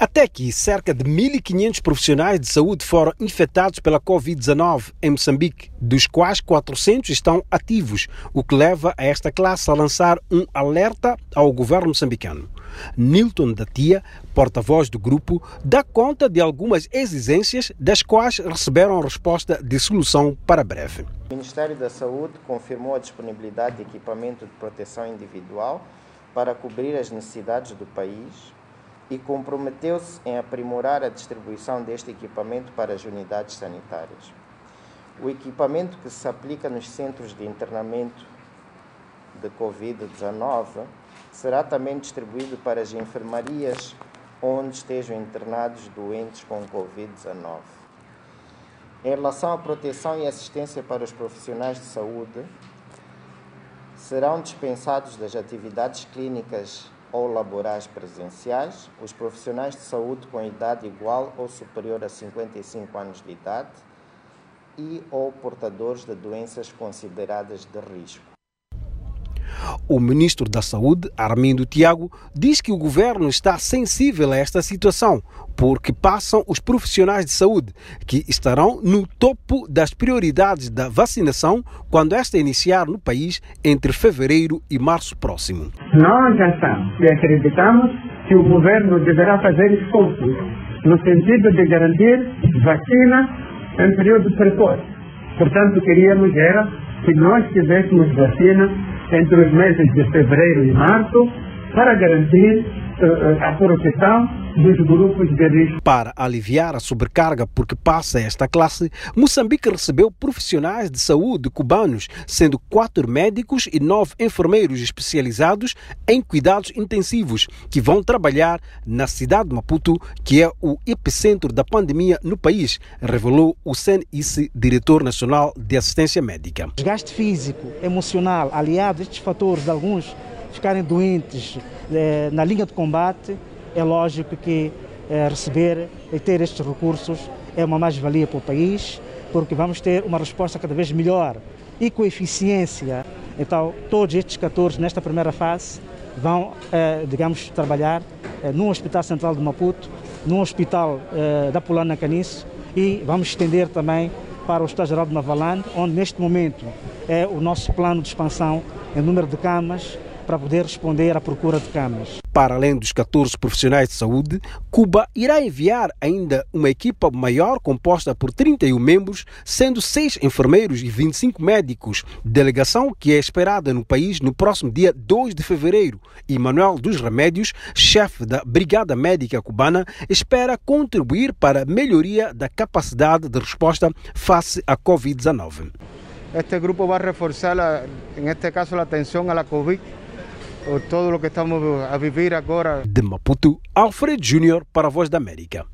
Até aqui, cerca de 1.500 profissionais de saúde foram infectados pela Covid-19 em Moçambique, dos quais 400 estão ativos, o que leva a esta classe a lançar um alerta ao governo moçambicano. Nilton da Tia, porta-voz do grupo, dá conta de algumas exigências das quais receberam resposta de solução para breve. O Ministério da Saúde confirmou a disponibilidade de equipamento de proteção individual para cobrir as necessidades do país e comprometeu-se em aprimorar a distribuição deste equipamento para as unidades sanitárias. O equipamento que se aplica nos centros de internamento de Covid-19 será também distribuído para as enfermarias onde estejam internados doentes com Covid-19. Em relação à proteção e assistência para os profissionais de saúde, serão dispensados das atividades clínicas ou laborais presenciais os profissionais de saúde com idade igual ou superior a 55 anos de idade e ou portadores de doenças consideradas de risco. O ministro da Saúde, Armindo Tiago, diz que o governo está sensível a esta situação, porque passam os profissionais de saúde, que estarão no topo das prioridades da vacinação quando esta iniciar no país entre fevereiro e março próximo. Nós achamos e acreditamos que o governo deverá fazer esforços no sentido de garantir vacina em período precoce. Portanto, queríamos era que nós tivéssemos vacina entre os meses de fevereiro e março para garantir a proteção dos grupos de risco. Para aliviar a sobrecarga porque passa esta classe, Moçambique recebeu profissionais de saúde cubanos, sendo quatro médicos e nove enfermeiros especializados em cuidados intensivos, que vão trabalhar na cidade de Maputo, que é o epicentro da pandemia no país, revelou o CNIC, diretor nacional de assistência médica. Desgaste físico, emocional, aliado a estes fatores de alguns ficarem doentes eh, na linha de combate, é lógico que eh, receber e ter estes recursos é uma mais-valia para o país, porque vamos ter uma resposta cada vez melhor e com eficiência. Então, todos estes 14 nesta primeira fase vão, eh, digamos, trabalhar eh, num Hospital Central de Maputo, num Hospital da Polana Caniço e vamos estender também para o Hospital Geral de Mavalande, onde neste momento é o nosso plano de expansão em número de camas para poder responder à procura de camas. Para além dos 14 profissionais de saúde, Cuba irá enviar ainda uma equipa maior composta por 31 membros, sendo 6 enfermeiros e 25 médicos, delegação que é esperada no país no próximo dia 2 de fevereiro. E Manuel dos Remédios, chefe da Brigada Médica Cubana, espera contribuir para a melhoria da capacidade de resposta face à Covid-19. Este grupo vai reforçar, em este caso, a atenção à Covid todo o que estamos a viver agora. De Maputo, Alfred Júnior para a Voz da América.